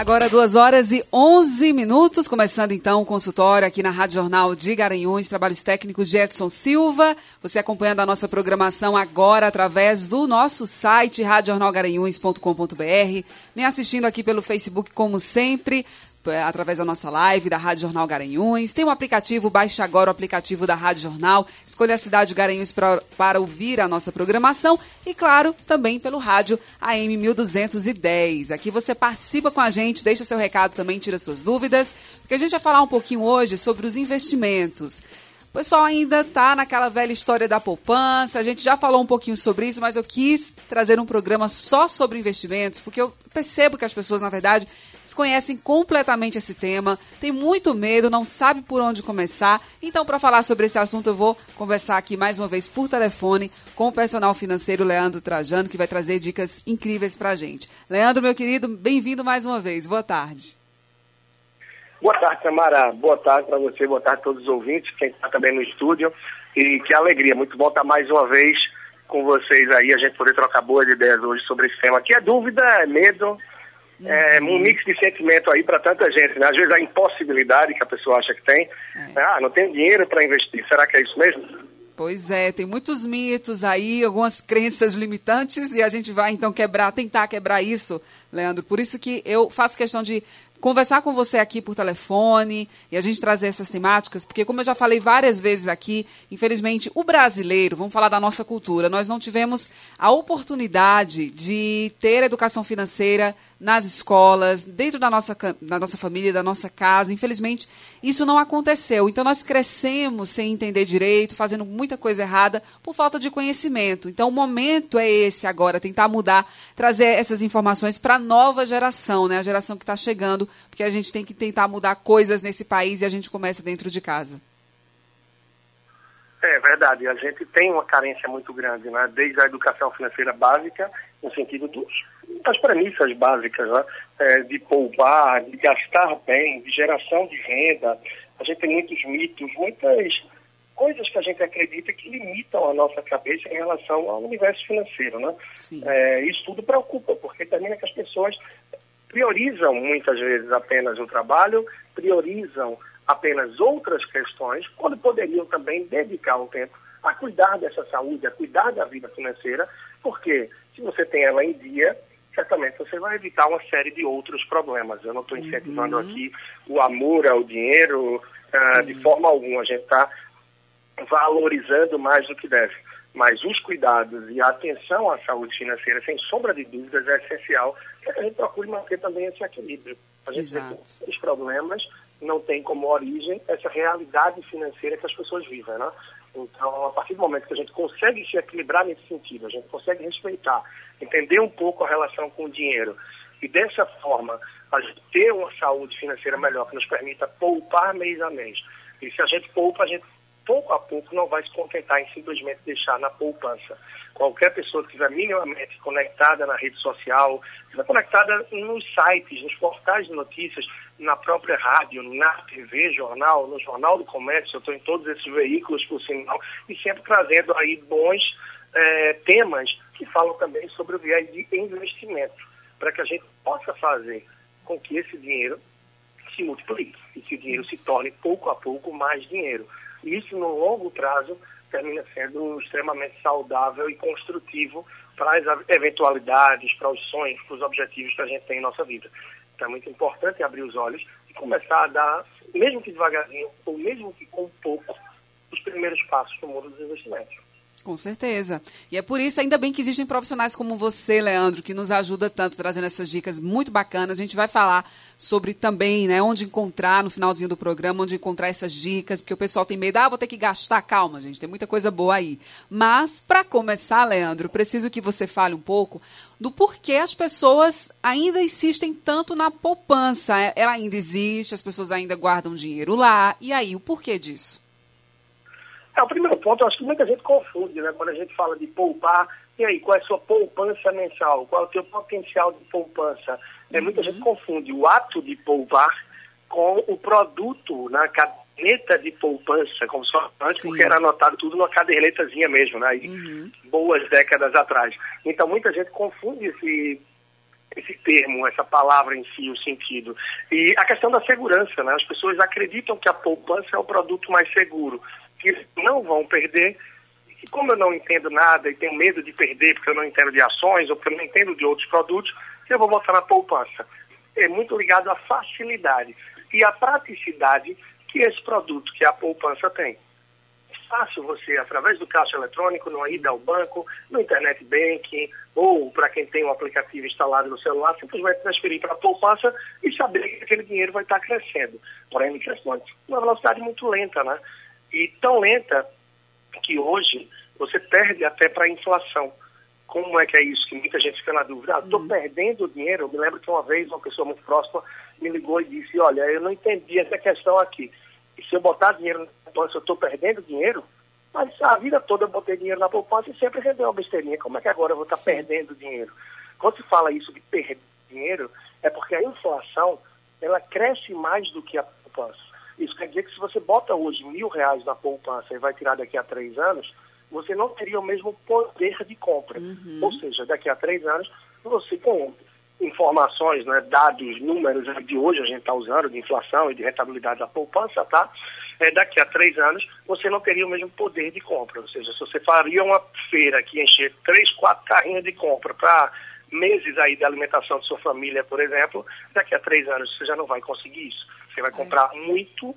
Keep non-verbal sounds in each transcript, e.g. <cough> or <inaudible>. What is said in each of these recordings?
Agora, 2 horas e 11 minutos, começando então o consultório aqui na Rádio Jornal de Garanhuns, trabalhos técnicos de Edson Silva. Você acompanhando a nossa programação agora através do nosso site radiojornalgaranhuns.com.br, me assistindo aqui pelo Facebook como sempre, através da nossa live da Rádio Jornal Garanhuns. Tem um aplicativo, baixe agora o aplicativo da Rádio Jornal, escolha a cidade Garanhuns pra, para ouvir a nossa programação e, claro, também pelo rádio AM 1210. Aqui você participa com a gente, deixa seu recado também, tira suas dúvidas, porque a gente vai falar um pouquinho hoje sobre os investimentos. O pessoal ainda está naquela velha história da poupança. A gente já falou um pouquinho sobre isso, mas eu quis trazer um programa só sobre investimentos, porque eu percebo que as pessoas, na verdade, desconhecem completamente esse tema, tem muito medo, não sabe por onde começar. Então, para falar sobre esse assunto, eu vou conversar aqui mais uma vez por telefone com o personal financeiro Leandro Trajano, que vai trazer dicas incríveis para a gente. Leandro, meu querido, bem-vindo mais uma vez. Boa tarde. Boa tarde, Samara. Boa tarde para você, boa tarde a todos os ouvintes, quem está também no estúdio. E que alegria, muito bom estar mais uma vez com vocês aí, a gente poder trocar boas ideias hoje sobre esse tema. Que é dúvida, é medo, é, um mix de sentimento aí para tanta gente. Né? Às vezes a impossibilidade que a pessoa acha que tem. É. Ah, não tem dinheiro para investir. Será que é isso mesmo? Pois é, tem muitos mitos aí, algumas crenças limitantes e a gente vai então quebrar, tentar quebrar isso, Leandro. Por isso que eu faço questão de conversar com você aqui por telefone e a gente trazer essas temáticas, porque como eu já falei várias vezes aqui, infelizmente o brasileiro, vamos falar da nossa cultura, nós não tivemos a oportunidade de ter educação financeira nas escolas, dentro da nossa, da nossa família, da nossa casa. Infelizmente, isso não aconteceu. Então, nós crescemos sem entender direito, fazendo muita coisa errada por falta de conhecimento. Então, o momento é esse agora, tentar mudar, trazer essas informações para a nova geração, né? a geração que está chegando, porque a gente tem que tentar mudar coisas nesse país e a gente começa dentro de casa. É verdade, a gente tem uma carência muito grande, né? desde a educação financeira básica, no sentido dos das premissas básicas, né? é, de poupar, de gastar bem, de geração de renda. A gente tem muitos mitos, muitas coisas que a gente acredita que limitam a nossa cabeça em relação ao universo financeiro. Né? É, isso tudo preocupa, porque termina que as pessoas priorizam muitas vezes apenas o trabalho, priorizam apenas outras questões, quando poderiam também dedicar um tempo a cuidar dessa saúde, a cuidar da vida financeira, porque se você tem ela em dia, certamente você vai evitar uma série de outros problemas. Eu não estou incentivando uhum. aqui o amor ao dinheiro uh, de forma alguma. A gente está valorizando mais do que deve. Mas os cuidados e a atenção à saúde financeira, sem sombra de dúvidas, é essencial para que a gente procure manter também esse equilíbrio. A gente Exato. tem os problemas, não tem como origem essa realidade financeira que as pessoas vivem, né? Então, a partir do momento que a gente consegue se equilibrar nesse sentido, a gente consegue respeitar, entender um pouco a relação com o dinheiro e dessa forma a gente ter uma saúde financeira melhor que nos permita poupar mês a mês. E se a gente poupa, a gente pouco a pouco não vai se contentar em simplesmente deixar na poupança. Qualquer pessoa que estiver minimamente conectada na rede social, estiver conectada nos sites, nos portais de notícias, na própria rádio, na TV, jornal, no Jornal do Comércio, eu estou em todos esses veículos, por sinal, e sempre trazendo aí bons é, temas que falam também sobre o viés de investimento, para que a gente possa fazer com que esse dinheiro se multiplique e que o dinheiro se torne pouco a pouco mais dinheiro. E isso, no longo prazo, termina sendo extremamente saudável e construtivo as eventualidades, para os sonhos, para os objetivos que a gente tem em nossa vida. Então é muito importante abrir os olhos e começar a dar, mesmo que devagarzinho, ou mesmo que com pouco, os primeiros passos no mundo dos investimentos. Com certeza. E é por isso, ainda bem que existem profissionais como você, Leandro, que nos ajuda tanto trazendo essas dicas muito bacanas. A gente vai falar sobre também, né, onde encontrar no finalzinho do programa, onde encontrar essas dicas, porque o pessoal tem medo, ah, vou ter que gastar. Calma, gente, tem muita coisa boa aí. Mas, para começar, Leandro, preciso que você fale um pouco do porquê as pessoas ainda insistem tanto na poupança. Ela ainda existe, as pessoas ainda guardam dinheiro lá. E aí, o porquê disso? É, o primeiro ponto, eu acho que muita gente confunde, né? Quando a gente fala de poupar, e aí, qual é a sua poupança mensal? Qual é o seu potencial de poupança? É, uhum. Muita gente confunde o ato de poupar com o produto na caderneta de poupança, como só antes, Sim. porque era anotado tudo numa cadernetazinha mesmo, né? Uhum. Boas décadas atrás. Então, muita gente confunde esse esse termo, essa palavra em si, o sentido. E a questão da segurança, né? As pessoas acreditam que a poupança é o produto mais seguro, que não vão perder. E como eu não entendo nada e tenho medo de perder porque eu não entendo de ações ou porque eu não entendo de outros produtos, eu vou botar na poupança. É muito ligado à facilidade e à praticidade que esse produto, que a poupança tem fácil você, através do caixa eletrônico, numa ida ao banco, no internet banking, ou para quem tem um aplicativo instalado no celular, simplesmente transferir para a poupança e saber que aquele dinheiro vai estar crescendo. Porém, ele cresce uma velocidade muito lenta, né? E tão lenta que hoje você perde até para a inflação. Como é que é isso? Que muita gente fica na dúvida. Ah, estou uhum. perdendo dinheiro. Eu me lembro que uma vez uma pessoa muito próxima me ligou e disse, olha, eu não entendi essa questão aqui. E se eu botar dinheiro na poupança, eu estou perdendo dinheiro? Mas a vida toda eu botei dinheiro na poupança e sempre rendeu uma besteirinha. Como é que agora eu vou estar tá perdendo dinheiro? Quando se fala isso de perder dinheiro, é porque a inflação ela cresce mais do que a poupança. Isso quer dizer que se você bota hoje mil reais na poupança e vai tirar daqui a três anos, você não teria o mesmo poder de compra. Uhum. Ou seja, daqui a três anos, você com informações, né, dados, números de hoje a gente está usando de inflação e de rentabilidade da poupança, tá? É, daqui a três anos você não teria o mesmo poder de compra. Ou seja, se você faria uma feira que encher três, quatro carrinhos de compra para meses aí de alimentação de sua família, por exemplo, daqui a três anos você já não vai conseguir isso. Você vai é. comprar muito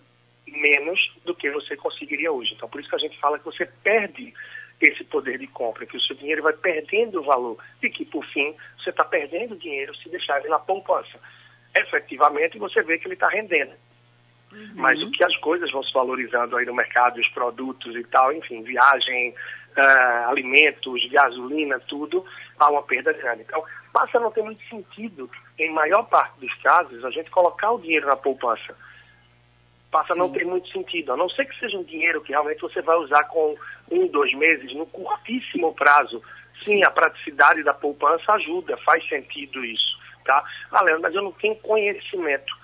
menos do que você conseguiria hoje. Então, por isso que a gente fala que você perde esse poder de compra, que o seu dinheiro vai perdendo valor e que, por fim, você está perdendo dinheiro se deixar ele na poupança. Efetivamente, você vê que ele está rendendo. Uhum. Mas o que as coisas vão se valorizando aí no mercado, os produtos e tal, enfim, viagem, uh, alimentos, gasolina, tudo, há uma perda grande. Então, passa a não ter muito sentido, em maior parte dos casos, a gente colocar o dinheiro na poupança passa Sim. a não ter muito sentido, a não ser que seja um dinheiro que realmente você vai usar com um, dois meses, no curtíssimo prazo. Sim, a praticidade da poupança ajuda, faz sentido isso, tá? Ah, Leandro, mas eu não tenho conhecimento.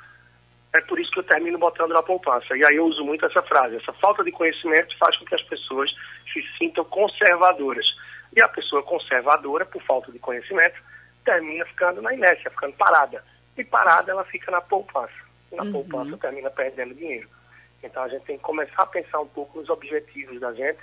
É por isso que eu termino botando na poupança. E aí eu uso muito essa frase. Essa falta de conhecimento faz com que as pessoas se sintam conservadoras. E a pessoa conservadora, por falta de conhecimento, termina ficando na inércia, ficando parada. E parada ela fica na poupança na uhum. poupança termina perdendo dinheiro. Então a gente tem que começar a pensar um pouco nos objetivos da gente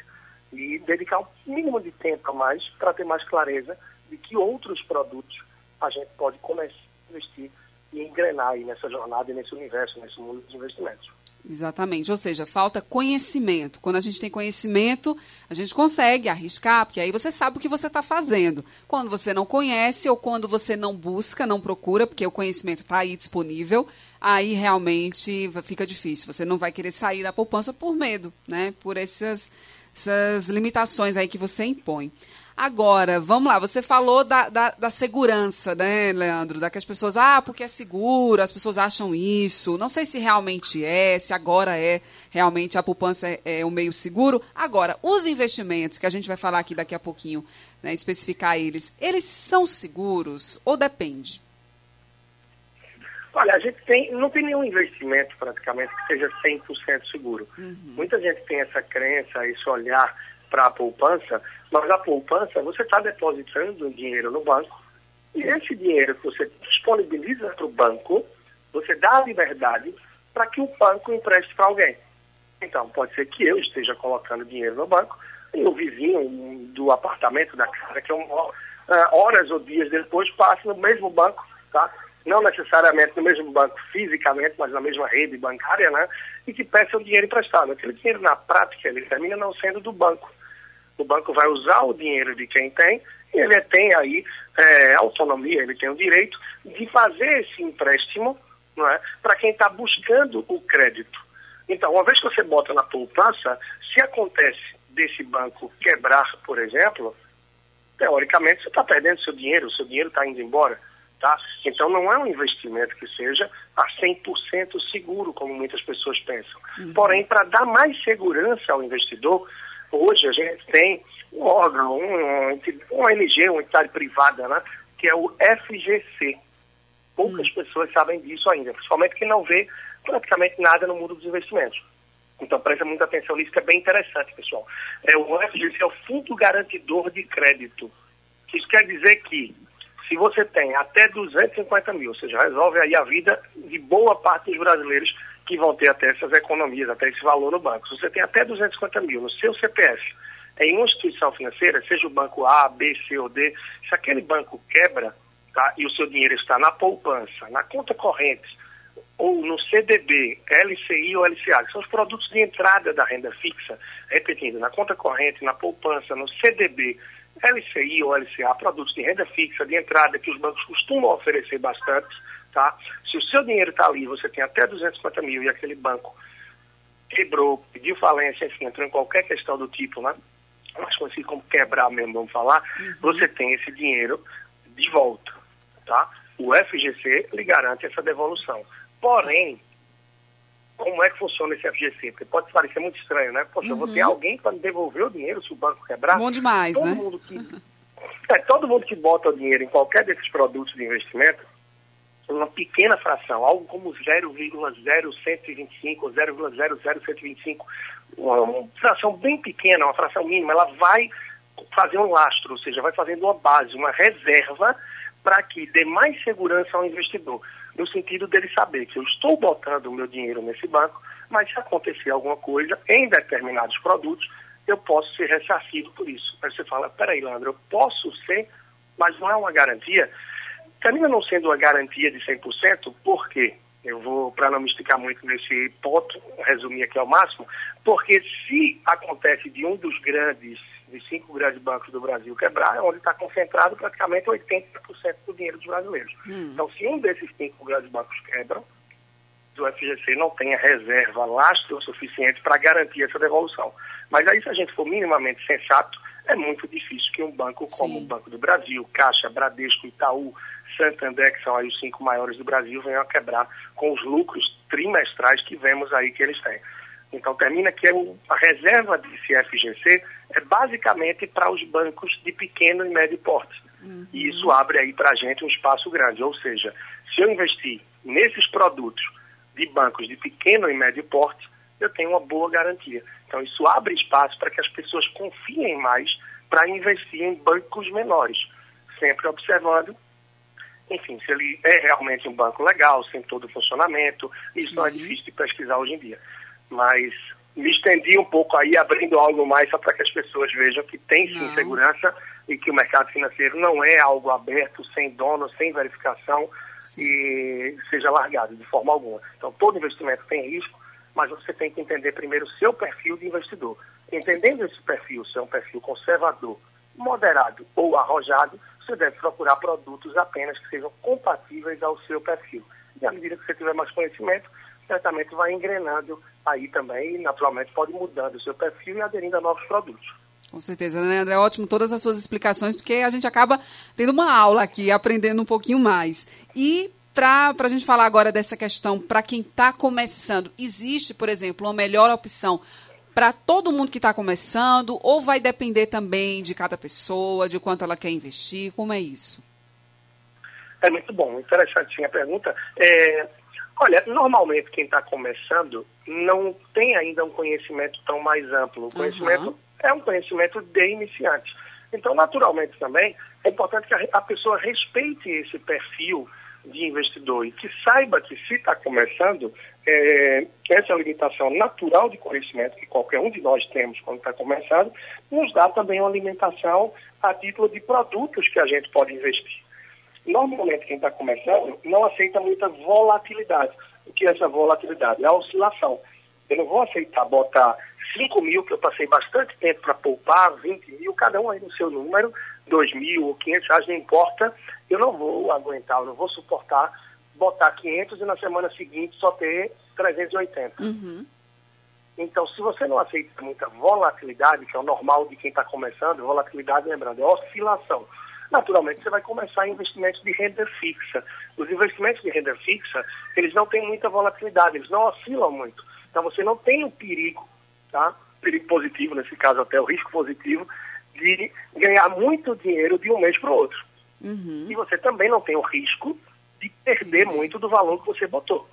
e dedicar um mínimo de tempo a mais para ter mais clareza de que outros produtos a gente pode começar a investir e engrenar aí nessa jornada nesse universo, nesse mundo dos investimentos. Exatamente, ou seja, falta conhecimento. Quando a gente tem conhecimento, a gente consegue arriscar, porque aí você sabe o que você está fazendo. Quando você não conhece ou quando você não busca, não procura, porque o conhecimento está aí disponível, aí realmente fica difícil. Você não vai querer sair da poupança por medo, né? Por essas, essas limitações aí que você impõe. Agora, vamos lá, você falou da, da, da, segurança, né, Leandro? Da que as pessoas, ah, porque é seguro, as pessoas acham isso. Não sei se realmente é, se agora é realmente a poupança é, é um meio seguro. Agora, os investimentos, que a gente vai falar aqui daqui a pouquinho, né, especificar eles, eles são seguros ou depende? Olha, a gente tem, não tem nenhum investimento praticamente que seja 100% seguro. Uhum. Muita gente tem essa crença, esse olhar para a poupança, mas a poupança, você está depositando dinheiro no banco, e esse dinheiro que você disponibiliza para o banco, você dá a liberdade para que o banco empreste para alguém. Então, pode ser que eu esteja colocando dinheiro no banco e o vizinho do apartamento da casa que eu moro, horas ou dias depois, passe no mesmo banco, tá? não necessariamente no mesmo banco fisicamente, mas na mesma rede bancária, né? E que peça o dinheiro emprestado. Aquele dinheiro, na prática, ele termina não sendo do banco. O banco vai usar o dinheiro de quem tem e ele tem aí é, autonomia, ele tem o direito de fazer esse empréstimo não é, para quem está buscando o crédito. Então, uma vez que você bota na poupança, se acontece desse banco quebrar, por exemplo, teoricamente você está perdendo seu dinheiro, o seu dinheiro está indo embora. Tá? Então não é um investimento que seja a 100% seguro, como muitas pessoas pensam. Uhum. Porém, para dar mais segurança ao investidor, hoje a gente tem um órgão, um, um ONG, uma entidade privada, né, que é o FGC. Poucas uhum. pessoas sabem disso ainda, principalmente quem não vê praticamente nada no mundo dos investimentos. Então presta muita atenção nisso, que é bem interessante, pessoal. É, o FGC é o Fundo Garantidor de Crédito. Isso quer dizer que se você tem até 250 mil, ou seja, resolve aí a vida de boa parte dos brasileiros que vão ter até essas economias, até esse valor no banco. Se você tem até 250 mil no seu CPF, em uma instituição financeira, seja o banco A, B, C ou D, se aquele banco quebra tá, e o seu dinheiro está na poupança, na conta corrente, ou no CDB, LCI ou LCA, que são os produtos de entrada da renda fixa, repetindo, na conta corrente, na poupança, no CDB, LCI ou LCA, produtos de renda fixa, de entrada, que os bancos costumam oferecer bastante, tá? Se o seu dinheiro está ali, você tem até 250 mil e aquele banco quebrou, pediu falência, enfim, entrou em qualquer questão do tipo, né? Mais conhecido como quebrar mesmo, vamos falar, uhum. você tem esse dinheiro de volta, tá? O FGC lhe garante essa devolução. Porém, como é que funciona esse FGC? Porque pode parecer muito estranho, né? Poxa, uhum. eu vou ter uhum. alguém para me devolver o dinheiro se o banco quebrar? Bom demais, todo né? Mundo que, <laughs> é, todo mundo que bota o dinheiro em qualquer desses produtos de investimento, uma pequena fração, algo como 0,0125 ou 0,00125, uma, fração bem pequena, uma fração mínima, ela vai fazer um lastro, ou seja, vai fazendo uma base, uma reserva para que dê mais segurança ao investidor no sentido dele saber que eu estou botando o meu dinheiro nesse banco, mas se acontecer alguma coisa em determinados produtos, eu posso ser ressarcido por isso. Aí você fala, peraí, Leandro, eu posso ser, mas não é uma garantia. Termina não sendo uma garantia de 100%, por quê? Eu vou, para não me esticar muito nesse ponto, resumir aqui ao máximo, porque se acontece de um dos grandes de cinco grandes bancos do Brasil quebrar, é onde está concentrado praticamente 80% do dinheiro dos brasileiros. Hum. Então, se um desses cinco grandes bancos quebram, o FGC não tem a reserva lastro suficiente para garantir essa devolução. Mas aí, se a gente for minimamente sensato, é muito difícil que um banco como Sim. o Banco do Brasil, Caixa, Bradesco, Itaú, Santander, que são aí os cinco maiores do Brasil, venham a quebrar com os lucros trimestrais que vemos aí que eles têm. Então termina que a reserva desse FGC é basicamente para os bancos de pequeno e médio porte. Uhum. E isso abre aí para a gente um espaço grande. Ou seja, se eu investir nesses produtos de bancos de pequeno e médio porte, eu tenho uma boa garantia. Então isso abre espaço para que as pessoas confiem mais para investir em bancos menores, sempre observando enfim, se ele é realmente um banco legal, sem todo o funcionamento, isso Sim. não é difícil de pesquisar hoje em dia mas me estendi um pouco aí, abrindo algo mais só para que as pessoas vejam que tem sim não. segurança e que o mercado financeiro não é algo aberto, sem dono, sem verificação sim. e seja largado de forma alguma. Então, todo investimento tem risco, mas você tem que entender primeiro o seu perfil de investidor. Entendendo esse perfil, se é um perfil conservador, moderado ou arrojado, você deve procurar produtos apenas que sejam compatíveis ao seu perfil. E à medida que você tiver mais conhecimento, certamente vai engrenando aí também, naturalmente, pode mudando o seu perfil e aderindo a novos produtos. Com certeza, né, André? Ótimo todas as suas explicações, porque a gente acaba tendo uma aula aqui, aprendendo um pouquinho mais. E para a gente falar agora dessa questão, para quem está começando, existe, por exemplo, uma melhor opção para todo mundo que está começando, ou vai depender também de cada pessoa, de quanto ela quer investir? Como é isso? É muito bom, interessante a pergunta. É, Olha, normalmente quem está começando não tem ainda um conhecimento tão mais amplo. O conhecimento uhum. é um conhecimento de iniciante. Então, naturalmente também, é importante que a, a pessoa respeite esse perfil de investidor e que saiba que se está começando, é, essa limitação natural de conhecimento que qualquer um de nós temos quando está começando, nos dá também uma alimentação a título de produtos que a gente pode investir. Normalmente, quem está começando não aceita muita volatilidade. O que é essa volatilidade? É a oscilação. Eu não vou aceitar botar 5 mil, que eu passei bastante tempo para poupar, 20 mil, cada um aí no seu número, 2 mil ou 500 reais, não importa. Eu não vou aguentar, eu não vou suportar botar 500 e na semana seguinte só ter 380. Uhum. Então, se você não aceita muita volatilidade, que é o normal de quem está começando, volatilidade, lembrando, é oscilação naturalmente você vai começar investimentos de renda fixa. Os investimentos de renda fixa, eles não têm muita volatilidade, eles não oscilam muito. Então você não tem o perigo, tá? Perigo positivo, nesse caso até o risco positivo, de ganhar muito dinheiro de um mês para o outro. Uhum. E você também não tem o risco de perder muito do valor que você botou.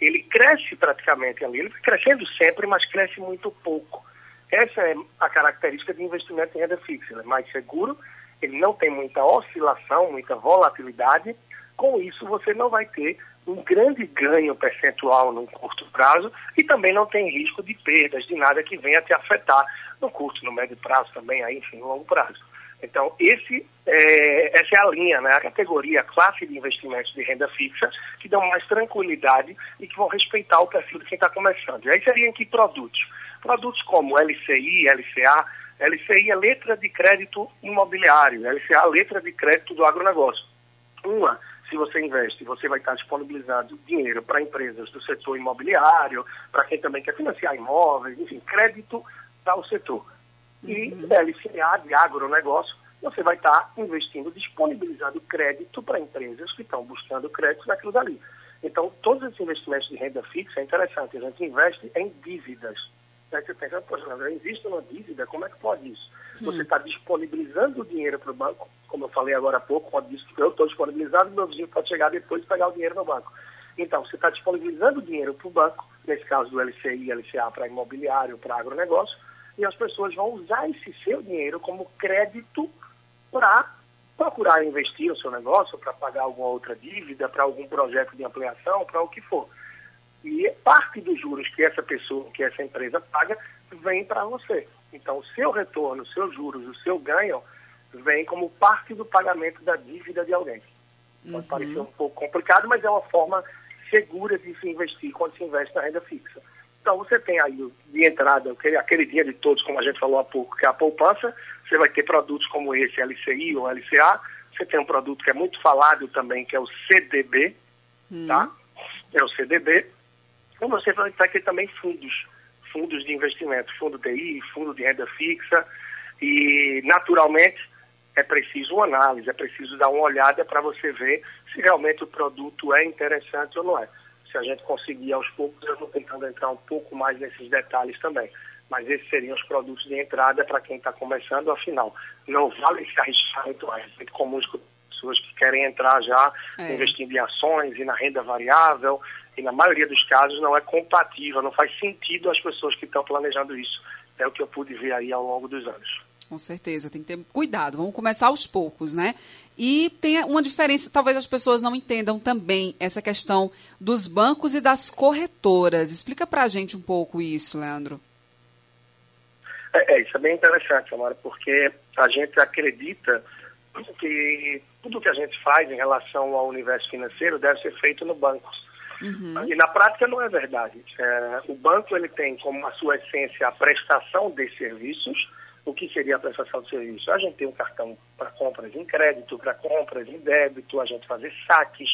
Ele cresce praticamente ali, ele vai crescendo sempre, mas cresce muito pouco. Essa é a característica de investimento em renda fixa. Ele é mais seguro, ele não tem muita oscilação, muita volatilidade. Com isso, você não vai ter um grande ganho percentual no curto prazo e também não tem risco de perdas, de nada que venha te afetar no curto, no médio prazo também, aí, enfim, no longo prazo. Então, esse, é, essa é a linha, né, a categoria, a classe de investimentos de renda fixa, que dão mais tranquilidade e que vão respeitar o perfil de quem está começando. E aí seriam que produtos? Produtos como LCI, LCA, LCI é letra de crédito imobiliário, LCA é letra de crédito do agronegócio. Uma, se você investe, você vai estar disponibilizando dinheiro para empresas do setor imobiliário, para quem também quer financiar imóveis, enfim, crédito para o setor. E uhum. LCA de agronegócio, você vai estar investindo, disponibilizando crédito para empresas que estão buscando crédito naquilo dali. Então, todos esses investimentos de renda fixa é interessante, a gente investe em dívidas. Aí você pensa, poxa, eu invisto numa dívida, como é que pode isso? Hum. Você está disponibilizando o dinheiro para o banco, como eu falei agora há pouco, quando disse que eu estou disponibilizado, meu vizinho pode chegar depois e pegar o dinheiro no banco. Então, você está disponibilizando o dinheiro para o banco, nesse caso do LCI, LCA para imobiliário, para agronegócio, e as pessoas vão usar esse seu dinheiro como crédito para procurar investir no seu negócio, para pagar alguma outra dívida, para algum projeto de ampliação, para o que for. E parte dos juros que essa pessoa, que essa empresa paga, vem para você. Então, o seu retorno, os seus juros, o seu ganho, vem como parte do pagamento da dívida de alguém. Pode uhum. parecer um pouco complicado, mas é uma forma segura de se investir quando se investe na renda fixa. Então, você tem aí de entrada, aquele, aquele dia de todos, como a gente falou há pouco, que é a poupança. Você vai ter produtos como esse, LCI ou LCA. Você tem um produto que é muito falado também, que é o CDB, uhum. tá? É o CDB. Então, você vai ter também fundos fundos de investimento, fundo DI, fundo de renda fixa, e naturalmente é preciso uma análise, é preciso dar uma olhada para você ver se realmente o produto é interessante ou não é. Se a gente conseguir aos poucos, eu vou tentando entrar um pouco mais nesses detalhes também. Mas esses seriam os produtos de entrada para quem está começando, afinal, não vale se arriscar muito mais. É muito comum pessoas que querem entrar já é. investindo em ações e na renda variável, e na maioria dos casos não é compatível, não faz sentido às pessoas que estão planejando isso. É o que eu pude ver aí ao longo dos anos. Com certeza, tem que ter cuidado. Vamos começar aos poucos, né? E tem uma diferença, talvez as pessoas não entendam também essa questão dos bancos e das corretoras. Explica para a gente um pouco isso, Leandro. É, é, isso é bem interessante, Amara, porque a gente acredita que tudo que a gente faz em relação ao universo financeiro deve ser feito no banco. Uhum. E na prática não é verdade. É, o banco ele tem como a sua essência a prestação de serviços. O que seria a prestação de serviços? A gente tem um cartão para compras em crédito, para compras em débito, a gente fazer saques,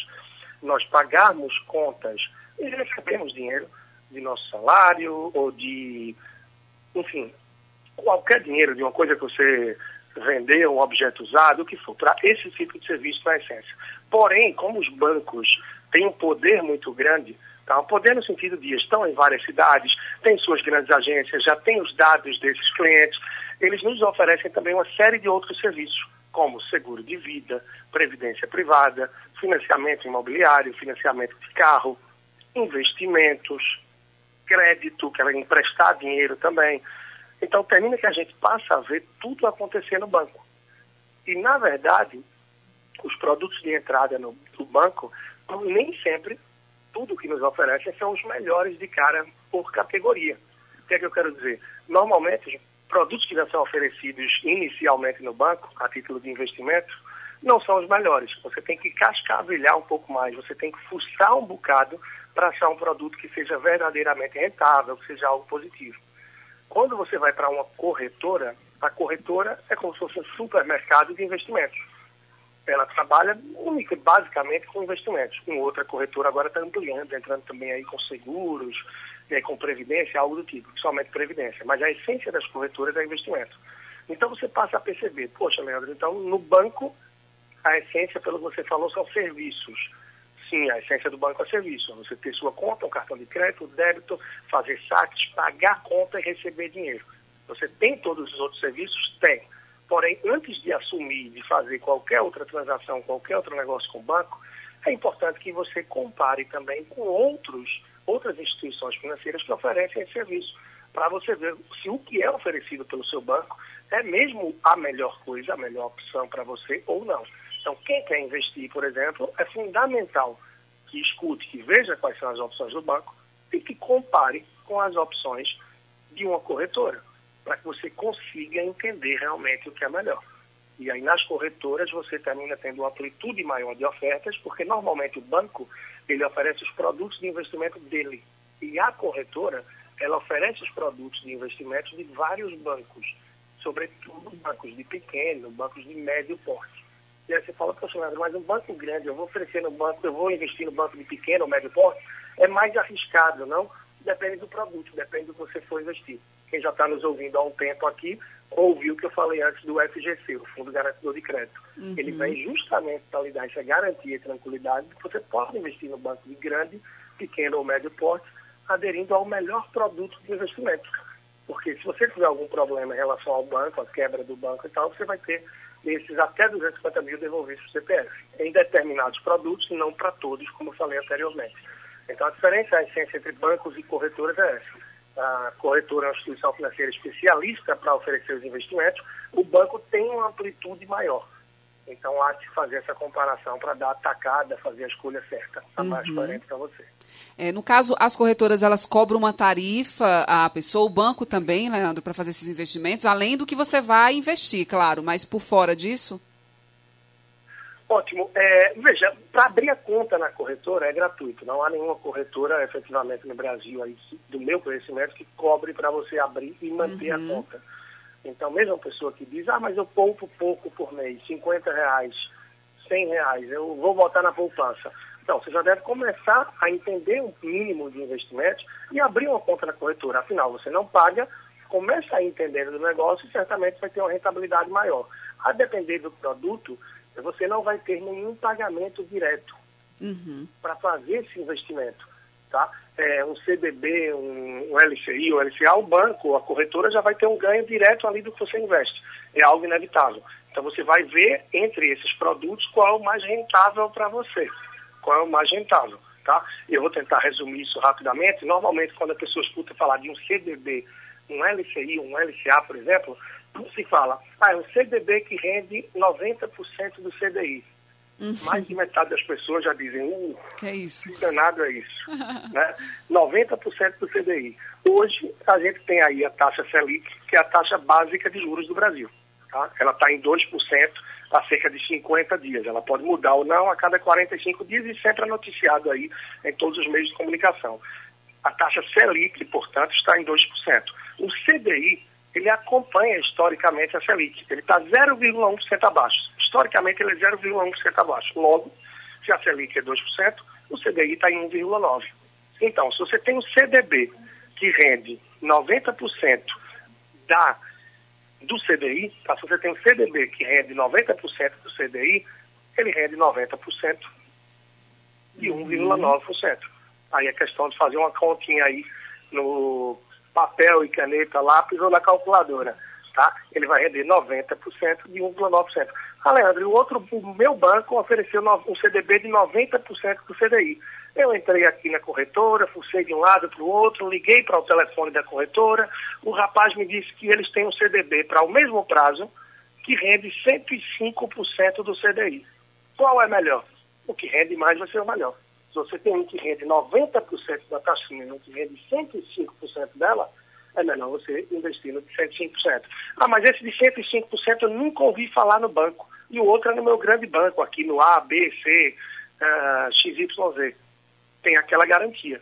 nós pagarmos contas e recebemos dinheiro de nosso salário ou de, enfim, qualquer dinheiro de uma coisa que você vendeu, um objeto usado, o que for, para esse tipo de serviço na essência. Porém, como os bancos têm um poder muito grande, tá? um poder no sentido de estão em várias cidades, têm suas grandes agências, já têm os dados desses clientes, eles nos oferecem também uma série de outros serviços, como seguro de vida, previdência privada, financiamento imobiliário, financiamento de carro, investimentos, crédito, que ela emprestar dinheiro também. Então termina que a gente passa a ver tudo acontecer no banco. E, na verdade, os produtos de entrada no, no banco, nem sempre tudo que nos oferecem são os melhores de cara por categoria. O que é que eu quero dizer? Normalmente, produtos que já são oferecidos inicialmente no banco, a título de investimento, não são os melhores. Você tem que cascavelhar um pouco mais, você tem que fuçar um bocado para achar um produto que seja verdadeiramente rentável, que seja algo positivo. Quando você vai para uma corretora, a corretora é como se fosse um supermercado de investimentos. Ela trabalha única, basicamente com investimentos. Com outra corretora agora está ampliando, entrando também aí com seguros, né, com previdência, algo do tipo, somente previdência. Mas a essência das corretoras é investimento. Então você passa a perceber, poxa, Leandro, então no banco a essência, pelo que você falou, são serviços. Sim, a essência do banco é serviço. Você ter sua conta, um cartão de crédito, débito, fazer saques, pagar conta e receber dinheiro. Você tem todos os outros serviços? Tem. Porém, antes de assumir, de fazer qualquer outra transação, qualquer outro negócio com o banco, é importante que você compare também com outros, outras instituições financeiras que oferecem esse serviço, para você ver se o que é oferecido pelo seu banco é mesmo a melhor coisa, a melhor opção para você ou não. Então, quem quer investir, por exemplo, é fundamental que escute, que veja quais são as opções do banco e que compare com as opções de uma corretora, para que você consiga entender realmente o que é melhor. E aí nas corretoras você termina tendo uma amplitude maior de ofertas, porque normalmente o banco ele oferece os produtos de investimento dele. E a corretora, ela oferece os produtos de investimento de vários bancos, sobretudo bancos de pequeno, bancos de médio porte. E aí você fala, poxa, mas um banco grande, eu vou oferecer no banco, eu vou investir no banco de pequeno ou médio porte, é mais arriscado, não? Depende do produto, depende do que você for investir. Quem já está nos ouvindo há um tempo aqui, ouviu o que eu falei antes do FGC, o Fundo Garantidor de Crédito. Uhum. Ele vem justamente para lhe dar essa garantia e tranquilidade que você pode investir no banco de grande, pequeno ou médio porte, aderindo ao melhor produto de investimento. Porque se você tiver algum problema em relação ao banco, a quebra do banco e tal, você vai ter esses até 250 mil devolvidos para o CPF. Em determinados produtos, não para todos, como eu falei anteriormente. Então a diferença, a essência entre bancos e corretoras é essa a corretora é uma instituição financeira especialista para oferecer os investimentos, o banco tem uma amplitude maior. Então, há de fazer essa comparação para dar a tacada, fazer a escolha certa, a uhum. mais coerente para você. É, no caso, as corretoras, elas cobram uma tarifa à pessoa, o banco também, Leandro, para fazer esses investimentos, além do que você vai investir, claro, mas por fora disso? Ótimo. É, veja, para abrir a conta na corretora é gratuito. Não há nenhuma corretora efetivamente no Brasil, aí, do meu conhecimento, que cobre para você abrir e manter uhum. a conta. Então, mesmo a pessoa que diz, ah, mas eu poupo pouco por mês, 50 reais, 100 reais, eu vou voltar na poupança. Então, você já deve começar a entender um mínimo de investimentos e abrir uma conta na corretora. Afinal, você não paga, começa a entender do negócio e certamente vai ter uma rentabilidade maior. A depender do produto, você não vai ter nenhum pagamento direto uhum. para fazer esse investimento. Tá? É, um CDB, um, um LCI, um LCA, o banco, a corretora já vai ter um ganho direto ali do que você investe. É algo inevitável. Então você vai ver entre esses produtos qual é o mais rentável para você. Qual é o mais rentável. Tá? Eu vou tentar resumir isso rapidamente. Normalmente, quando a pessoa escuta falar de um CDB, um LCI, um LCA, por exemplo, se fala, ah, é um CDB que rende 90% do CDI. Uhum. Mais de metade das pessoas já dizem, uh, que é isso? Danado é isso. <laughs> né? 90% do CDI. Hoje, a gente tem aí a taxa Selic, que é a taxa básica de juros do Brasil. Tá? Ela está em 2% há cerca de 50 dias. Ela pode mudar ou não a cada 45 dias e sempre é noticiado aí em todos os meios de comunicação. A taxa Selic, portanto, está em 2%. O CDI ele acompanha historicamente a Selic. Ele está 0,1% abaixo. Historicamente, ele é 0,1% abaixo. Logo, se a Selic é 2%, o CDI está em 1,9%. Então, se você tem um CDB que rende 90% da, do CDI, tá? se você tem um CDB que rende 90% do CDI, ele rende 90% de 1,9%. Uhum. Aí é questão de fazer uma continha aí no papel e caneta, lápis ou na calculadora. Tá? Ele vai render 90% de 1,9%. Ah, Leandro, o outro, o meu banco ofereceu um CDB de 90% do CDI. Eu entrei aqui na corretora, fucei de um lado para o outro, liguei para o telefone da corretora, o rapaz me disse que eles têm um CDB para o mesmo prazo que rende 105% do CDI. Qual é melhor? O que rende mais vai ser o melhor. Você tem um que rende 90% da taxinha e um que rende 105% dela, é melhor você investir no de 105%. Ah, mas esse de 105% eu nunca ouvi falar no banco. E o outro é no meu grande banco, aqui no A, B, C, uh, ah, XYZ. Tem aquela garantia.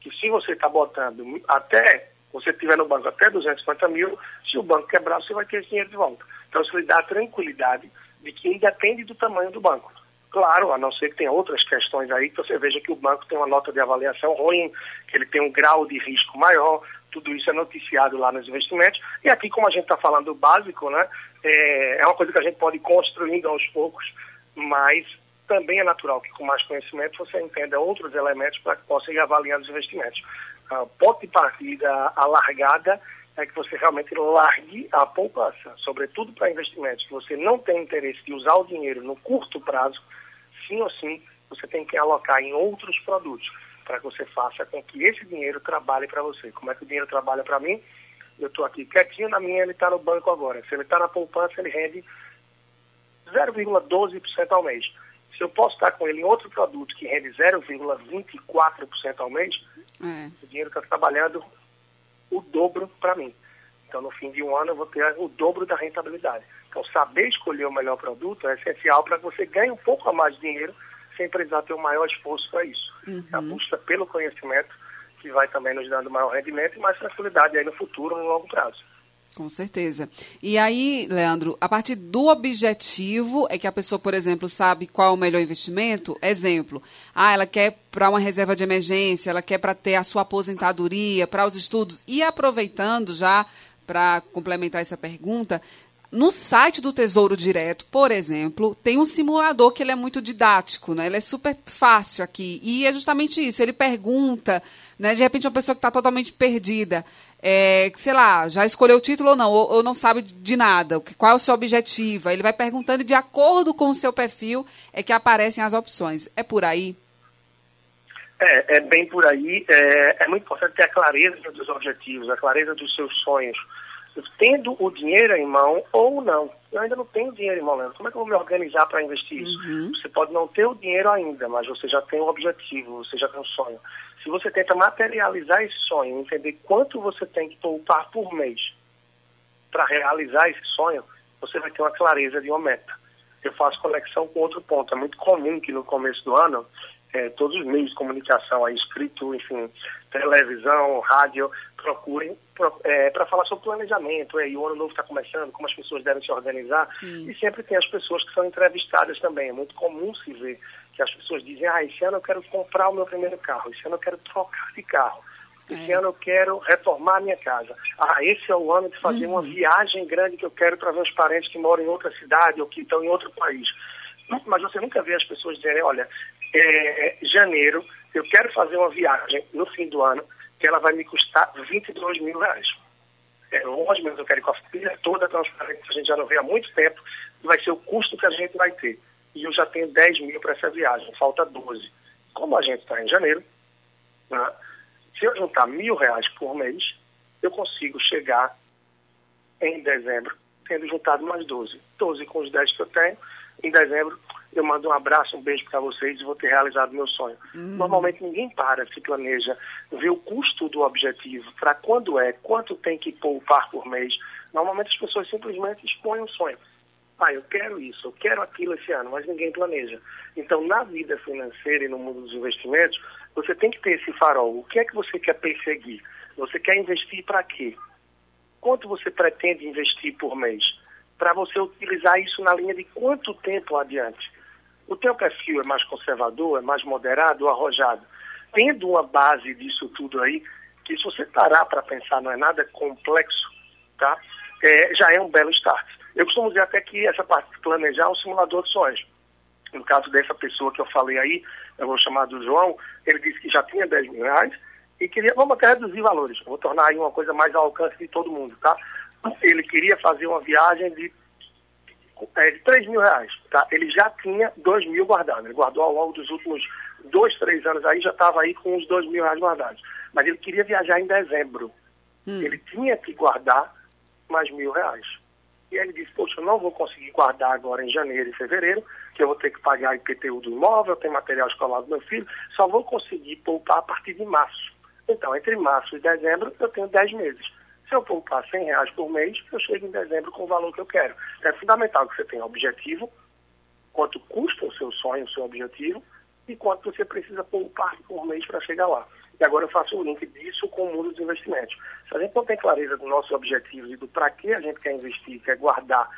Que se você está botando até, você tiver no banco até 250 mil, se o banco quebrar, você vai ter esse dinheiro de volta. Então isso lhe dá a tranquilidade de que independe do tamanho do banco. Claro, a não ser que tenha outras questões aí, que você veja que o banco tem uma nota de avaliação ruim, que ele tem um grau de risco maior, tudo isso é noticiado lá nos investimentos. E aqui, como a gente está falando do básico, né, é, é uma coisa que a gente pode ir construindo aos poucos, mas também é natural que com mais conhecimento você entenda outros elementos para que possa ir avaliando os investimentos. Uh, ponto de partida, a largada, é que você realmente largue a poupança, sobretudo para investimentos que você não tem interesse de usar o dinheiro no curto prazo, sim ou sim, você tem que alocar em outros produtos para que você faça com que esse dinheiro trabalhe para você. Como é que o dinheiro trabalha para mim? eu estou aqui quietinho na minha, ele está no banco agora. Se ele está na poupança, ele rende 0,12% ao mês. Se eu posso estar com ele em outro produto que rende 0,24% ao mês, é. o dinheiro está trabalhando o dobro para mim. Então, no fim de um ano, eu vou ter o dobro da rentabilidade. Então, saber escolher o melhor produto é essencial para que você ganhe um pouco a mais de dinheiro sem precisar ter o um maior esforço para isso. Uhum. A busca pelo conhecimento que vai também nos dando maior rendimento e mais tranquilidade aí no futuro, no longo prazo. Com certeza. E aí, Leandro, a partir do objetivo é que a pessoa, por exemplo, sabe qual é o melhor investimento? Exemplo, ah, ela quer para uma reserva de emergência, ela quer para ter a sua aposentadoria, para os estudos. E aproveitando já para complementar essa pergunta, no site do Tesouro Direto, por exemplo, tem um simulador que ele é muito didático, né? Ele é super fácil aqui. E é justamente isso. Ele pergunta, né? De repente, uma pessoa que está totalmente perdida é, sei lá, já escolheu o título ou não, ou, ou, não sabe de nada, qual é o seu objetivo. Ele vai perguntando e de acordo com o seu perfil é que aparecem as opções. É por aí? É, é bem por aí. É, é muito importante ter a clareza dos objetivos, a clareza dos seus sonhos. Tendo o dinheiro em mão ou não. Eu ainda não tenho dinheiro em mão, Leandro. Como é que eu vou me organizar para investir isso? Uhum. Você pode não ter o dinheiro ainda, mas você já tem o objetivo, você já tem um sonho. Se você tenta materializar esse sonho, entender quanto você tem que poupar por mês para realizar esse sonho, você vai ter uma clareza de uma meta. Eu faço conexão com outro ponto. É muito comum que no começo do ano, é, todos os meios de comunicação, aí, escrito, enfim, televisão, rádio, procurem é, para falar sobre planejamento. É, e o ano novo está começando, como as pessoas devem se organizar. Sim. E sempre tem as pessoas que são entrevistadas também. É muito comum se ver que as pessoas dizem, ah, esse ano eu quero comprar o meu primeiro carro, esse ano eu quero trocar de carro, esse é. ano eu quero reformar a minha casa. Ah, esse é o ano de fazer uhum. uma viagem grande que eu quero para meus parentes que moram em outra cidade ou que estão em outro país. Mas você nunca vê as pessoas dizerem, olha, é, janeiro eu quero fazer uma viagem no fim do ano que ela vai me custar 22 mil reais. É longe, mas eu quero com a família toda transparente, a gente já não vê há muito tempo, vai ser o custo que a gente vai ter e eu já tenho 10 mil para essa viagem, falta 12. Como a gente está em janeiro, né, se eu juntar mil reais por mês, eu consigo chegar em dezembro tendo juntado mais 12. 12 com os 10 que eu tenho. Em dezembro, eu mando um abraço, um beijo para vocês e vou ter realizado meu sonho. Uhum. Normalmente ninguém para, se planeja, vê o custo do objetivo, para quando é, quanto tem que poupar por mês. Normalmente as pessoas simplesmente expõem um sonho ah, eu quero isso, eu quero aquilo esse ano, mas ninguém planeja. Então, na vida financeira e no mundo dos investimentos, você tem que ter esse farol. O que é que você quer perseguir? Você quer investir para quê? Quanto você pretende investir por mês? Para você utilizar isso na linha de quanto tempo adiante? O teu perfil é mais conservador, é mais moderado arrojado? Tendo uma base disso tudo aí, que se você parar para pensar não é nada complexo, tá? É, já é um belo start. Eu costumo dizer até que essa parte de planejar é um simulador de sonhos. No caso dessa pessoa que eu falei aí, eu vou chamar do João, ele disse que já tinha 10 mil reais e queria, vamos até reduzir valores, vou tornar aí uma coisa mais ao alcance de todo mundo, tá? Ele queria fazer uma viagem de, é, de 3 mil reais, tá? Ele já tinha 2 mil guardados, ele guardou ao longo dos últimos dois, três anos aí, já estava aí com os 2 mil reais guardados. Mas ele queria viajar em dezembro. Hum. Ele tinha que guardar mais mil reais. E ele disse, poxa, eu não vou conseguir guardar agora em janeiro e fevereiro, que eu vou ter que pagar IPTU do imóvel, tem material escolar do meu filho, só vou conseguir poupar a partir de março. Então, entre março e dezembro, eu tenho 10 meses. Se eu poupar 100 reais por mês, eu chego em dezembro com o valor que eu quero. É fundamental que você tenha objetivo, quanto custa o seu sonho, o seu objetivo, e quanto você precisa poupar por mês para chegar lá. E agora eu faço o link disso com o mundo dos investimentos. Se a gente não tem clareza do nosso objetivo e do para que a gente quer investir, quer guardar,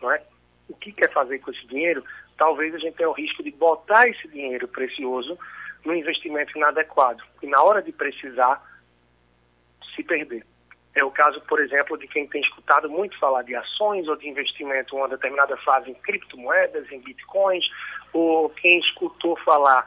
não é? o que quer fazer com esse dinheiro, talvez a gente tenha o risco de botar esse dinheiro precioso no investimento inadequado. E na hora de precisar, se perder. É o caso, por exemplo, de quem tem escutado muito falar de ações ou de investimento em uma determinada fase em criptomoedas, em bitcoins, ou quem escutou falar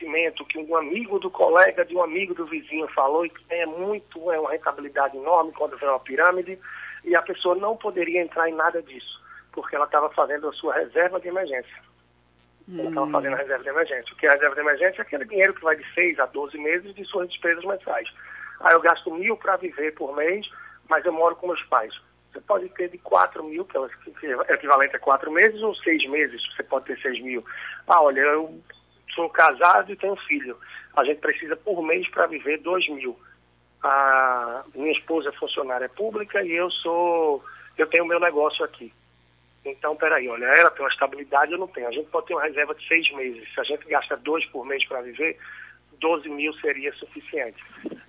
conhecimento que um amigo do colega de um amigo do vizinho falou e que é muito, é uma rentabilidade enorme quando vem uma pirâmide, e a pessoa não poderia entrar em nada disso, porque ela estava fazendo a sua reserva de emergência. Ela estava hum. fazendo a reserva de emergência. O que é a reserva de emergência é aquele dinheiro que vai de 6 a 12 meses de suas despesas mensais. Aí eu gasto mil para viver por mês, mas eu moro com meus pais. Você pode ter de 4 mil, que é equivalente a 4 meses, ou 6 meses, você pode ter 6 mil. Ah, olha, eu sou casado e tenho filho. A gente precisa por mês para viver 2 mil. A minha esposa é funcionária pública e eu sou, eu tenho meu negócio aqui. Então, peraí, olha, ela tem uma estabilidade, eu não tenho. A gente pode ter uma reserva de seis meses. Se a gente gasta dois por mês para viver, 12 mil seria suficiente.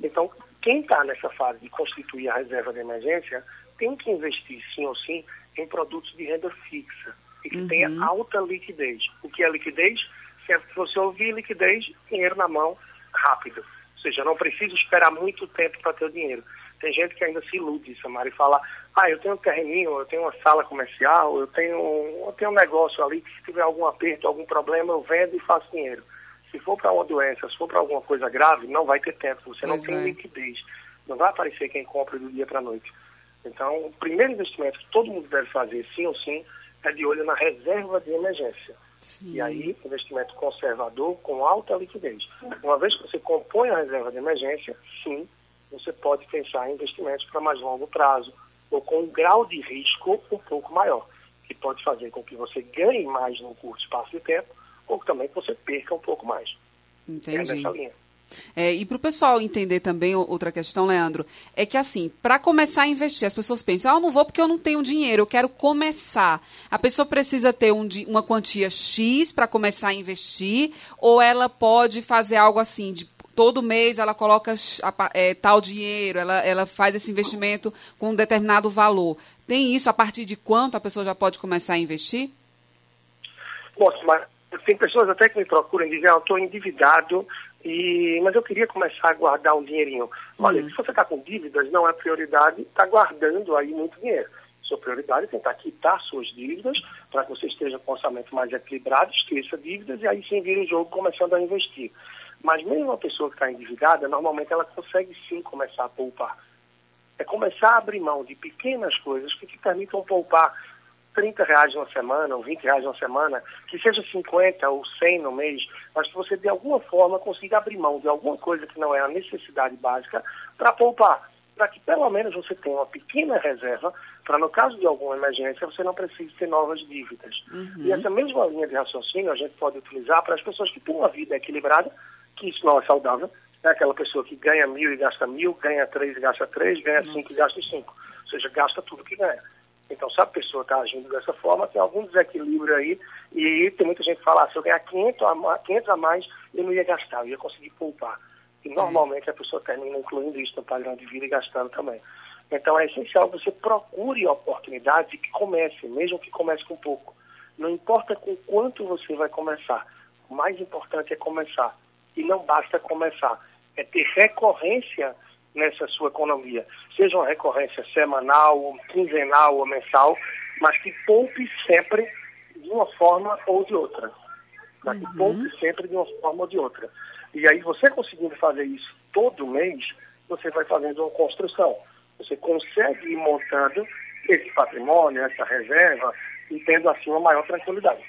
Então, quem está nessa fase de constituir a reserva de emergência tem que investir, sim ou sim, em produtos de renda fixa e que uhum. tenha alta liquidez. O que é liquidez? Se você ouvir liquidez, dinheiro na mão, rápido. Ou seja, não preciso esperar muito tempo para ter o dinheiro. Tem gente que ainda se ilude, Samara, e fala, ah, eu tenho um terreninho, eu tenho uma sala comercial, eu tenho, eu tenho um negócio ali que se tiver algum aperto, algum problema, eu vendo e faço dinheiro. Se for para uma doença, se for para alguma coisa grave, não vai ter tempo, você não tem é. liquidez. Não vai aparecer quem compra do dia para a noite. Então, o primeiro investimento que todo mundo deve fazer, sim ou sim, é de olho na reserva de emergência. Sim. E aí, investimento conservador com alta liquidez. Uma vez que você compõe a reserva de emergência, sim, você pode pensar em investimentos para mais longo prazo, ou com um grau de risco um pouco maior, que pode fazer com que você ganhe mais num curto espaço de tempo, ou também que você perca um pouco mais. Entendi. É nessa linha. É, e para o pessoal entender também outra questão, Leandro, é que assim, para começar a investir, as pessoas pensam, ah, eu não vou porque eu não tenho dinheiro, eu quero começar. A pessoa precisa ter um, uma quantia X para começar a investir, ou ela pode fazer algo assim, de todo mês ela coloca é, tal dinheiro, ela, ela faz esse investimento com um determinado valor. Tem isso a partir de quanto a pessoa já pode começar a investir? Posso, mas tem pessoas até que me procuram e dizem, ah, eu estou endividado, e, mas eu queria começar a guardar um dinheirinho. Olha, hum. se você está com dívidas, não é prioridade estar tá guardando aí muito dinheiro. Sua prioridade é tentar quitar suas dívidas para que você esteja com o orçamento mais equilibrado, esqueça dívidas e aí sim vira o jogo começando a investir. Mas mesmo uma pessoa que está endividada, normalmente ela consegue sim começar a poupar. É começar a abrir mão de pequenas coisas que te permitam poupar 30 reais uma semana, ou 20 reais uma semana, que seja 50 ou 100 no mês, mas que você de alguma forma consiga abrir mão de alguma coisa que não é a necessidade básica para poupar, para que pelo menos você tenha uma pequena reserva para no caso de alguma emergência você não precise ter novas dívidas. Uhum. E essa mesma linha de raciocínio a gente pode utilizar para as pessoas que têm uma vida equilibrada que isso não é saudável. É aquela pessoa que ganha mil e gasta mil, ganha três e gasta três, ganha Nossa. cinco e gasta cinco. Ou seja, gasta tudo que ganha. Então, se a pessoa está agindo dessa forma, tem algum desequilíbrio aí. E tem muita gente que fala, ah, se eu ganhar 500 a, 500 a mais, eu não ia gastar, eu ia conseguir poupar. E normalmente a pessoa termina incluindo isso no padrão de vida e gastando também. Então é essencial que você procure oportunidades e que comece, mesmo que comece com pouco. Não importa com quanto você vai começar, o mais importante é começar. E não basta começar, é ter recorrência nessa sua economia. Seja uma recorrência semanal, quinzenal ou mensal, mas que poupe sempre de uma forma ou de outra. Mas que uhum. poupe sempre de uma forma ou de outra. E aí você conseguindo fazer isso todo mês, você vai fazendo uma construção. Você consegue ir montando esse patrimônio, essa reserva, e tendo assim uma maior tranquilidade.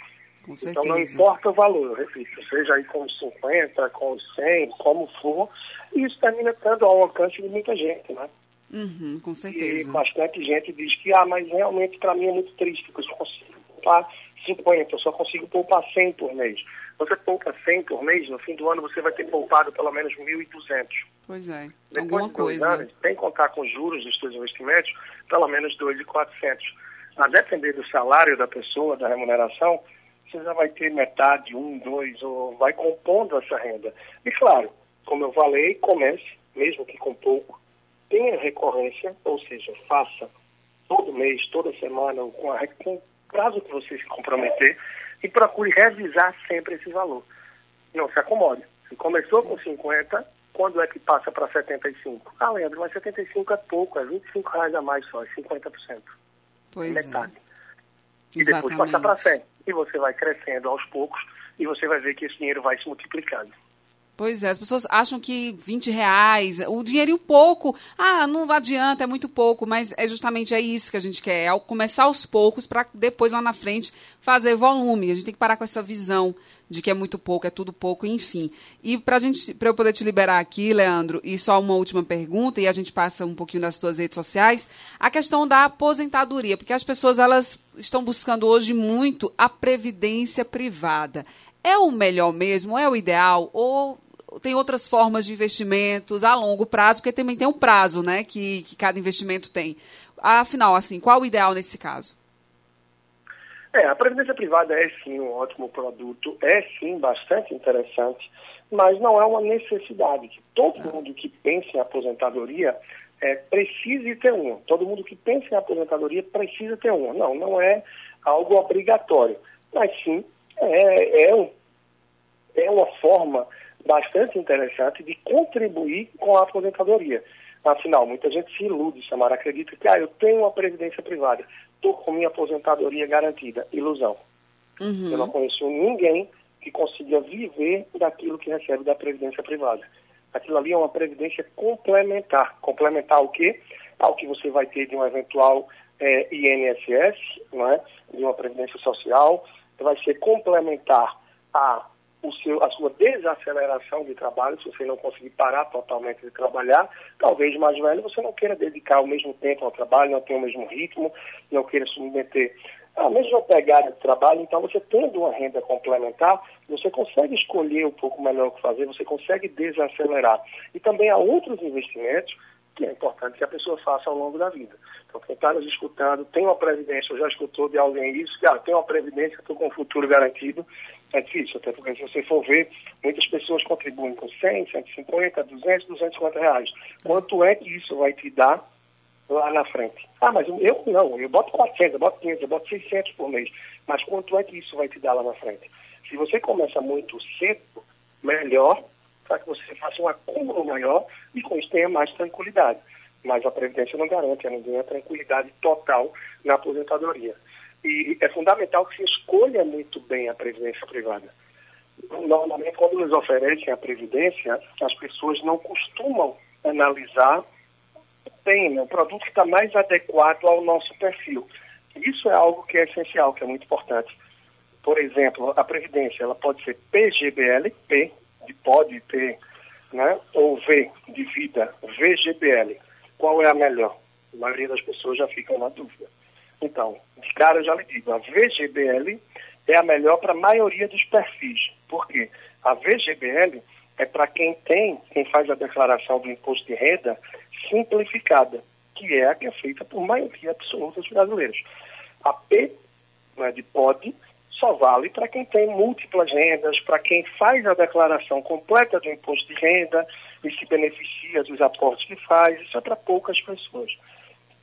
Com então não importa o valor, eu repito, seja aí com os 50, com os 100, como for, isso termina estando ao alcance de muita gente, né? Uhum, com certeza. E bastante gente diz que, ah, mas realmente para mim é muito triste, porque eu só consigo poupar 50, eu só consigo poupar 100 por mês. Você poupa 100 por mês, no fim do ano você vai ter poupado pelo menos 1.200. Pois é, Depois alguma de coisa. Anos, tem que contar com juros dos seus investimentos, pelo menos 2.400. A depender do salário da pessoa, da remuneração, você já vai ter metade, um, dois, ou vai compondo essa renda. E claro, como eu falei, comece, mesmo que com pouco, tenha recorrência, ou seja, faça todo mês, toda semana, com, a, com o prazo que você se comprometer, e procure revisar sempre esse valor. Não se acomode. Se começou Sim. com 50, quando é que passa para 75? Ah, Leandro, mas 75 é pouco, é 25 reais a mais só, é 50%. Pois metade. é. E depois passa para 100 e você vai crescendo aos poucos e você vai ver que esse dinheiro vai se multiplicando. Pois é, as pessoas acham que 20 reais, o dinheirinho pouco, ah, não adianta, é muito pouco, mas é justamente é isso que a gente quer, é começar aos poucos para depois lá na frente fazer volume. A gente tem que parar com essa visão de que é muito pouco, é tudo pouco, enfim. E para gente, para eu poder te liberar aqui, Leandro, e só uma última pergunta e a gente passa um pouquinho das tuas redes sociais, a questão da aposentadoria, porque as pessoas elas estão buscando hoje muito a previdência privada. É o melhor mesmo? É o ideal? Ou tem outras formas de investimentos a longo prazo, porque também tem um prazo, né, que, que cada investimento tem. Afinal, assim, qual o ideal nesse caso? É, a previdência privada é sim um ótimo produto, é sim bastante interessante, mas não é uma necessidade que todo ah. mundo que pensa em aposentadoria é, precise ter uma. Todo mundo que pensa em aposentadoria precisa ter uma. Não, não é algo obrigatório, mas sim é, é, um, é uma forma bastante interessante de contribuir com a aposentadoria. Afinal, muita gente se ilude, Samara, acredita que ah, eu tenho uma previdência privada, estou com minha aposentadoria garantida. Ilusão. Uhum. Eu não conheço ninguém que consiga viver daquilo que recebe da previdência privada. Aquilo ali é uma previdência complementar. Complementar o quê? Ao que você vai ter de um eventual é, INSS, não é? de uma previdência social, vai ser complementar a o seu, a sua desaceleração de trabalho, se você não conseguir parar totalmente de trabalhar, talvez mais velho você não queira dedicar o mesmo tempo ao trabalho, não tenha o mesmo ritmo, não queira submeter a mesma pegada de trabalho, então você tendo uma renda complementar, você consegue escolher um pouco melhor o que fazer, você consegue desacelerar. E também há outros investimentos que é importante que a pessoa faça ao longo da vida. Então, quem está nos escutando, tem uma previdência, ou já escutou de alguém isso, que ah, tem uma previdência, estou com um futuro garantido, é difícil, até porque se você for ver, muitas pessoas contribuem com 100, 150, 200, 250 reais. Quanto é que isso vai te dar lá na frente? Ah, mas eu não, eu boto 400, eu boto 500, eu boto 600 por mês. Mas quanto é que isso vai te dar lá na frente? Se você começa muito cedo, melhor para que você faça um acúmulo maior e com isso tenha mais tranquilidade. Mas a Previdência não garante a ninguém a tranquilidade total na aposentadoria. E é fundamental que se escolha muito bem a Previdência privada. Normalmente, quando nos oferecem a Previdência, as pessoas não costumam analisar bem né, o produto que está mais adequado ao nosso perfil. Isso é algo que é essencial, que é muito importante. Por exemplo, a Previdência ela pode ser PGBL, P de pode ter, né? ou V de vida, VGBL, qual é a melhor? A maioria das pessoas já fica na dúvida. Então, de cara eu já lhe digo, a VGBL é a melhor para a maioria dos perfis. Por quê? A VGBL é para quem tem, quem faz a declaração do imposto de renda simplificada, que é a que é feita por maioria absoluta dos brasileiros. A P né, de POD só vale para quem tem múltiplas rendas, para quem faz a declaração completa do imposto de renda e se beneficia dos aportes que faz. Isso é para poucas pessoas.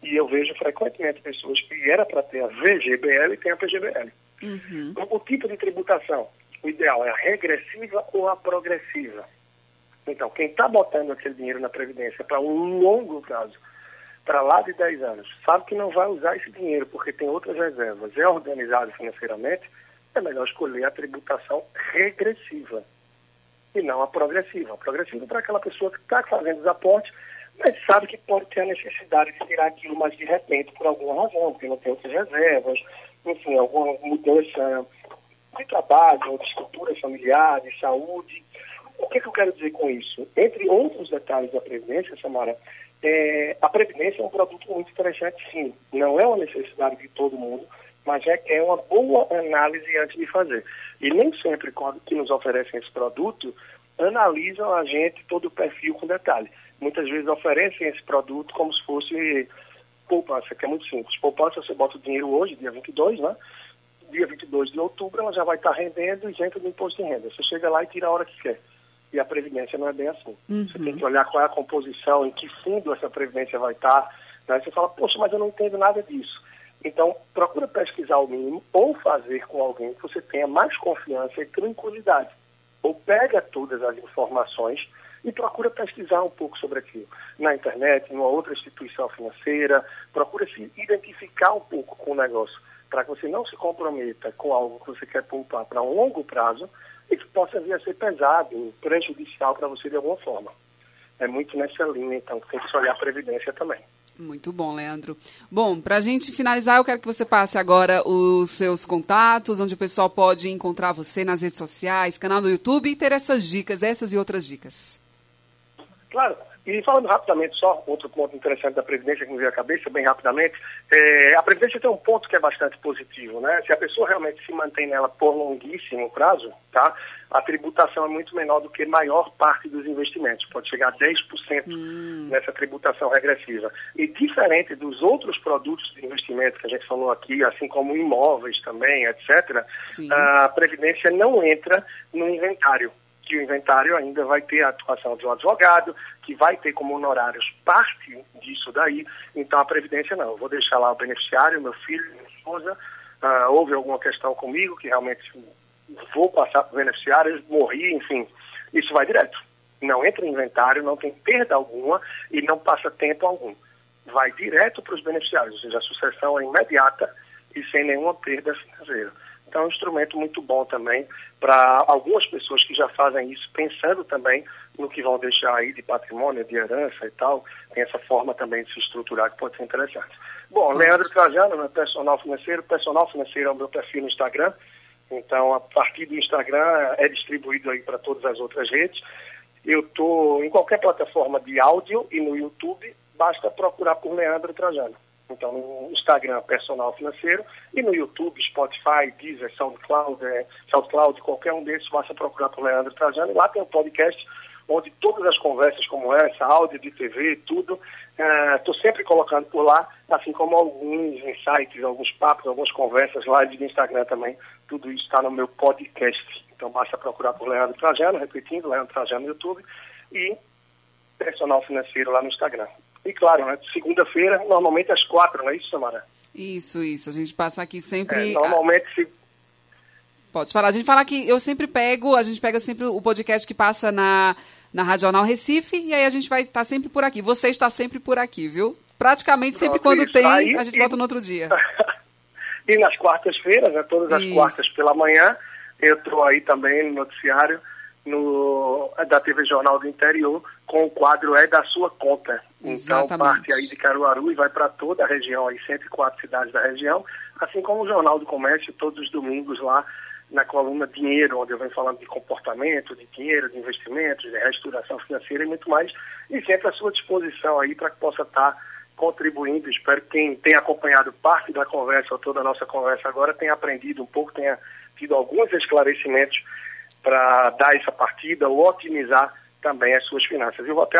E eu vejo frequentemente pessoas que era para ter a VGBL e tem a PGBL. Uhum. Então, o tipo de tributação, o ideal é a regressiva ou a progressiva. Então, quem está botando aquele dinheiro na Previdência para um longo prazo, para lá de 10 anos, sabe que não vai usar esse dinheiro porque tem outras reservas, é organizado financeiramente, é melhor escolher a tributação regressiva e não a progressiva. A progressiva é para aquela pessoa que está fazendo os aportes, mas sabe que pode ter a necessidade de tirar aquilo mais de repente por alguma razão, porque não tem outras reservas, enfim, alguma mudança de trabalho, de estrutura familiar, de saúde. O que, que eu quero dizer com isso? Entre outros detalhes da Previdência, Samara, é, a Previdência é um produto muito interessante, sim. Não é uma necessidade de todo mundo, mas é, é uma boa análise antes de fazer. E nem sempre, quando que nos oferecem esse produto, analisam a gente todo o perfil com detalhe. Muitas vezes oferecem esse produto como se fosse poupança, que é muito simples. Poupança, você bota o dinheiro hoje, dia 22, né? Dia 22 de outubro, ela já vai estar rendendo isenta do imposto de renda. Você chega lá e tira a hora que quer. E a Previdência não é bem assim. Uhum. Você tem que olhar qual é a composição, em que fundo essa Previdência vai estar. Né? Você fala, poxa, mas eu não entendo nada disso. Então, procura pesquisar o mínimo ou fazer com alguém que você tenha mais confiança e tranquilidade. Ou pega todas as informações e procura pesquisar um pouco sobre aquilo. Na internet, em uma outra instituição financeira, procura se identificar um pouco com o negócio. para que você não se comprometa com algo que você quer poupar para um longo prazo e que possa vir a ser pesado, prejudicial para você de alguma forma. É muito nessa linha, então, que tem que olhar a Previdência também. Muito bom, Leandro. Bom, para a gente finalizar, eu quero que você passe agora os seus contatos, onde o pessoal pode encontrar você nas redes sociais, canal do YouTube e ter essas dicas, essas e outras dicas. Claro. E falando rapidamente, só outro ponto interessante da Previdência que me veio à cabeça, bem rapidamente, é, a Previdência tem um ponto que é bastante positivo, né? Se a pessoa realmente se mantém nela por longuíssimo prazo, tá? A tributação é muito menor do que a maior parte dos investimentos, pode chegar a 10% hum. nessa tributação regressiva. E diferente dos outros produtos de investimento que a gente falou aqui, assim como imóveis também, etc., Sim. a Previdência não entra no inventário que o inventário ainda vai ter a atuação de um advogado, que vai ter como honorários parte disso daí. Então, a Previdência não. Eu vou deixar lá o beneficiário, meu filho, minha esposa. Uh, houve alguma questão comigo que realmente vou passar para o beneficiário, morri, enfim. Isso vai direto. Não entra em inventário, não tem perda alguma e não passa tempo algum. Vai direto para os beneficiários, ou seja, a sucessão é imediata e sem nenhuma perda financeira. Então, é um instrumento muito bom também para algumas pessoas que já fazem isso, pensando também no que vão deixar aí de patrimônio, de herança e tal. Tem essa forma também de se estruturar que pode ser interessante. Bom, Leandro Trajano, meu personal financeiro. Personal financeiro é o meu perfil no Instagram. Então, a partir do Instagram é distribuído aí para todas as outras redes. Eu estou em qualquer plataforma de áudio e no YouTube, basta procurar por Leandro Trajano. Então, no Instagram, Personal Financeiro, e no YouTube, Spotify, Deezer, SoundCloud, é, SoundCloud, qualquer um desses, basta procurar por Leandro Trajano. Lá tem um podcast onde todas as conversas como essa, áudio de TV, tudo, estou é, sempre colocando por lá, assim como alguns insights, alguns papos, algumas conversas, lives no Instagram também. Tudo isso está no meu podcast. Então, basta procurar por Leandro Trajano, repetindo, Leandro Trajano no YouTube, e Personal Financeiro lá no Instagram. E claro, né, segunda-feira, normalmente às quatro, não é isso, Samara? Isso, isso. A gente passa aqui sempre. É, normalmente se. Pode falar. A gente fala que eu sempre pego, a gente pega sempre o podcast que passa na, na Rádio Jornal Recife, e aí a gente vai estar sempre por aqui. Você está sempre por aqui, viu? Praticamente sempre Pronto, quando isso. tem, aí, a gente e... volta no outro dia. <laughs> e nas quartas-feiras, né, todas as isso. quartas pela manhã, eu estou aí também no noticiário no, da TV Jornal do Interior, com o quadro É da Sua Conta. Então, parte aí de Caruaru e vai para toda a região, aí 104 cidades da região, assim como o Jornal do Comércio, todos os domingos lá na coluna Dinheiro, onde eu venho falando de comportamento, de dinheiro, de investimentos, de restauração financeira e muito mais, e sempre à sua disposição aí para que possa estar tá contribuindo. Espero que quem tenha acompanhado parte da conversa ou toda a nossa conversa agora tenha aprendido um pouco, tenha tido alguns esclarecimentos para dar essa partida ou otimizar também as suas finanças. Eu vou até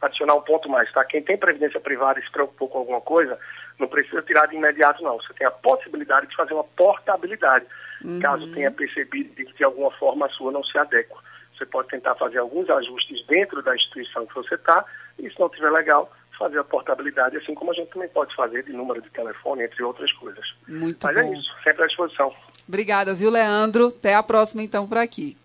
adicionar um ponto mais, tá? Quem tem previdência privada e se preocupou com alguma coisa, não precisa tirar de imediato, não. Você tem a possibilidade de fazer uma portabilidade, uhum. caso tenha percebido que de alguma forma a sua não se adequa. Você pode tentar fazer alguns ajustes dentro da instituição que você está, e se não estiver legal, fazer a portabilidade, assim como a gente também pode fazer de número de telefone, entre outras coisas. Muito Mas é bom. é isso, sempre à disposição. Obrigada, viu, Leandro? Até a próxima, então, por aqui.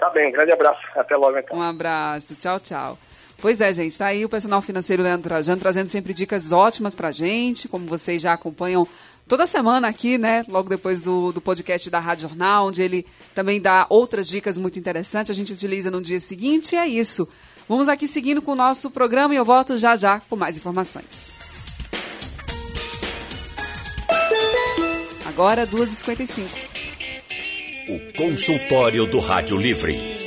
Tá bem, grande abraço. Até logo, então. Um abraço. Tchau, tchau. Pois é, gente, tá aí o personal financeiro Leandro Trajano trazendo sempre dicas ótimas pra gente, como vocês já acompanham toda semana aqui, né? Logo depois do, do podcast da Rádio Jornal, onde ele também dá outras dicas muito interessantes. A gente utiliza no dia seguinte e é isso. Vamos aqui seguindo com o nosso programa e eu volto já já com mais informações. Agora, 2h55. O consultório do Rádio Livre.